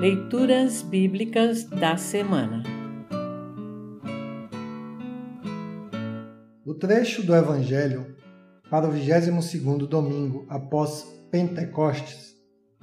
Leituras Bíblicas da Semana O trecho do Evangelho para o 22º domingo após Pentecostes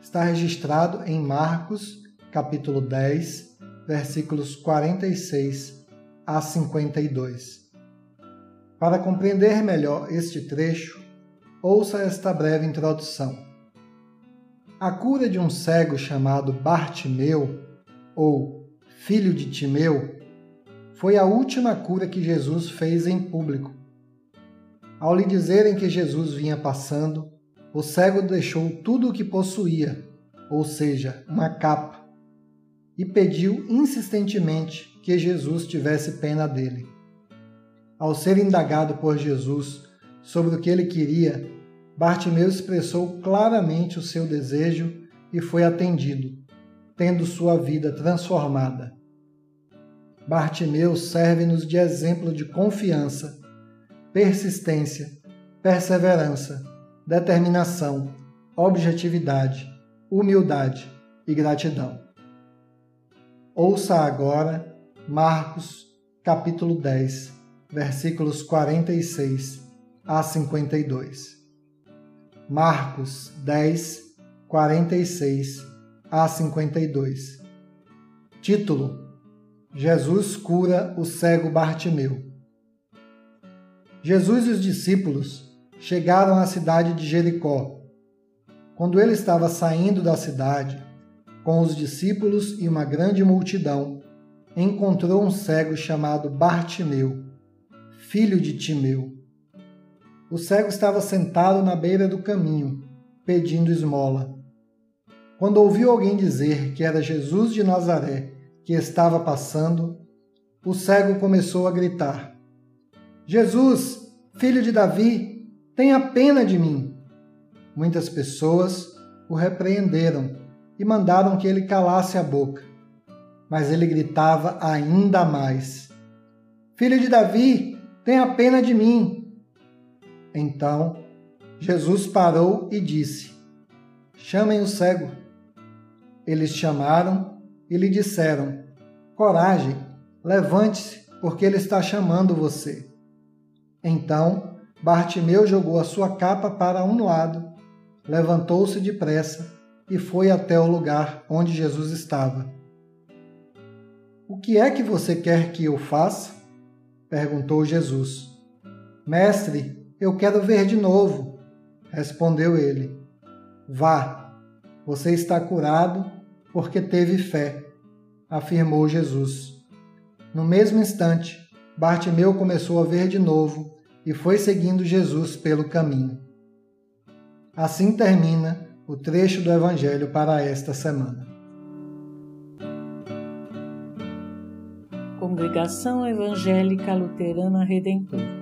está registrado em Marcos, capítulo 10, versículos 46 a 52. Para compreender melhor este trecho, ouça esta breve introdução. A cura de um cego chamado Bartimeu, ou filho de Timeu, foi a última cura que Jesus fez em público. Ao lhe dizerem que Jesus vinha passando, o cego deixou tudo o que possuía, ou seja, uma capa, e pediu insistentemente que Jesus tivesse pena dele. Ao ser indagado por Jesus sobre o que ele queria, Bartimeu expressou claramente o seu desejo e foi atendido, tendo sua vida transformada. Bartimeu serve-nos de exemplo de confiança, persistência, perseverança, determinação, objetividade, humildade e gratidão. Ouça agora Marcos, capítulo 10, versículos 46 a 52. Marcos 10, 46 a 52. Título: Jesus cura o cego Bartimeu. Jesus e os discípulos chegaram à cidade de Jericó. Quando ele estava saindo da cidade, com os discípulos e uma grande multidão, encontrou um cego chamado Bartimeu, filho de Timeu o cego estava sentado na beira do caminho, pedindo esmola. Quando ouviu alguém dizer que era Jesus de Nazaré que estava passando, o cego começou a gritar: Jesus, filho de Davi, tenha pena de mim. Muitas pessoas o repreenderam e mandaram que ele calasse a boca. Mas ele gritava ainda mais: Filho de Davi, tenha pena de mim. Então Jesus parou e disse: Chamem o cego. Eles chamaram e lhe disseram: Coragem, levante-se, porque ele está chamando você. Então Bartimeu jogou a sua capa para um lado, levantou-se depressa e foi até o lugar onde Jesus estava. O que é que você quer que eu faça? perguntou Jesus. Mestre, eu quero ver de novo. Respondeu ele: Vá, você está curado porque teve fé, afirmou Jesus. No mesmo instante, Bartimeu começou a ver de novo e foi seguindo Jesus pelo caminho. Assim termina o trecho do Evangelho para esta semana. Congregação Evangélica Luterana Redentor